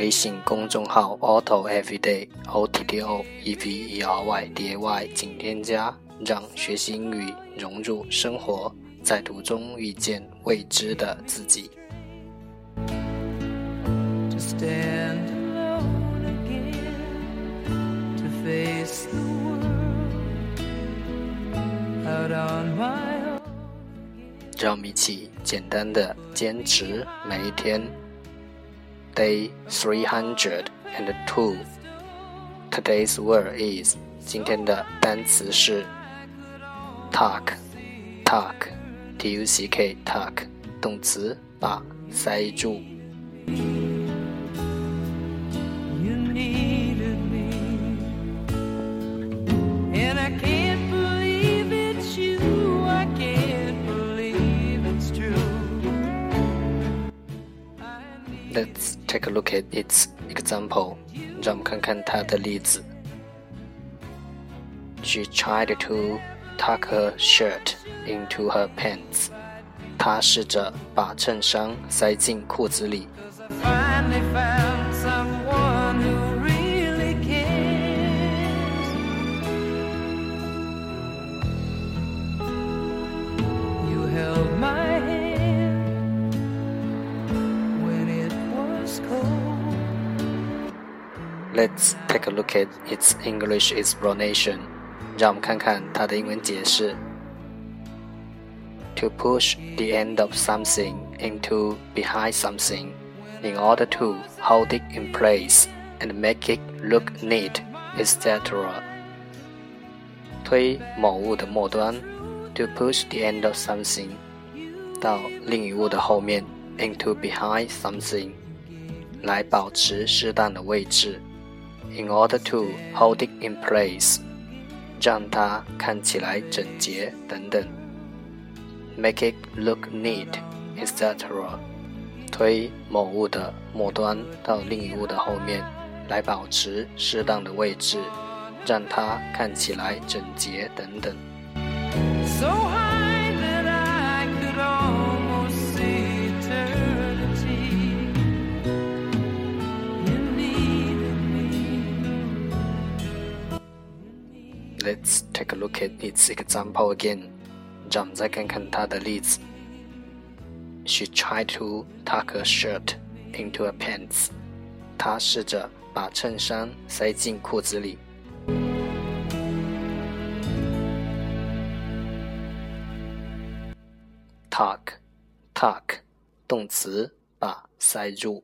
微信公众号 Auto Everyday O T T O E V E R Y D A Y，请添加，让学习英语融入生活，在途中遇见未知的自己。to stand alone again, to face the world out on my own. 让我们一起简单的坚持每一天。Day three hundred and two. Today's word is 今天的单词是 tuck tuck t u c k tuck 动词把塞住。 You needed me, and I can't Let's take a look at its example. 让我们看看它的例子。She tried to tuck her shirt into her pants. 她试着把衬衫塞进裤子里。 Finally found someone who Let's take a look at its English explanation. 让我们看看它的英文解释。To push the end of something into behind something in order to hold it in place and make it look neat, etc. 推某物的末端，to push the end of something 到另一物的后面，into behind something 来保持适当的位置。 in order to hold it in place，让它看起来整洁等等。make it look neat, etc. 推某物的末端到另一物的后面，来保持适当的位置，让它看起来整洁等等。 So Let's take a look at its example again. 让我们再看看它的例子。She tried to tuck her shirt into her pants. 她试着把衬衫塞进裤子里。Tuck, tuck，动词，把塞入。